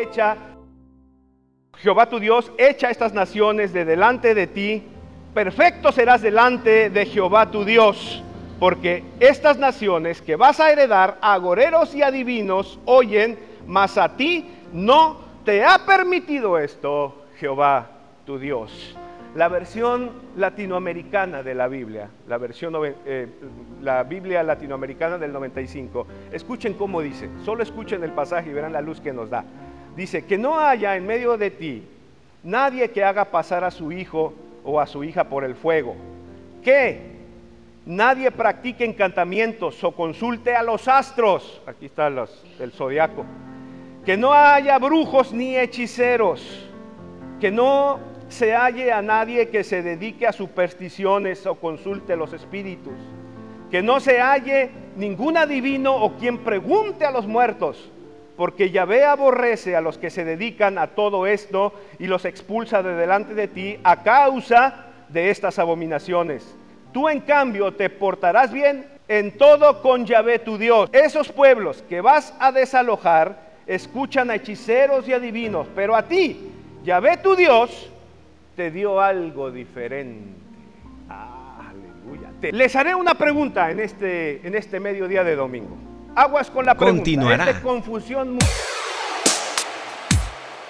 echa, Jehová tu Dios echa estas naciones de delante de ti, perfecto serás delante de Jehová tu Dios, porque estas naciones que vas a heredar, agoreros y adivinos, oyen, mas a ti no te ha permitido esto, Jehová tu Dios. La versión latinoamericana de la Biblia, la versión eh, la Biblia latinoamericana del 95. Escuchen cómo dice, solo escuchen el pasaje y verán la luz que nos da. Dice, que no haya en medio de ti nadie que haga pasar a su hijo o a su hija por el fuego. Que nadie practique encantamientos o consulte a los astros. Aquí está el zodiaco. Que no haya brujos ni hechiceros. Que no se halle a nadie que se dedique a supersticiones o consulte los espíritus. Que no se halle ningún adivino o quien pregunte a los muertos porque Yahvé aborrece a los que se dedican a todo esto y los expulsa de delante de ti a causa de estas abominaciones. Tú en cambio te portarás bien en todo con Yahvé tu Dios. Esos pueblos que vas a desalojar escuchan a hechiceros y adivinos, pero a ti, Yahvé tu Dios, te dio algo diferente. Aleluya. Les haré una pregunta en este, en este mediodía de domingo. Aguas con la pregunta. Continuará. Es de confusión.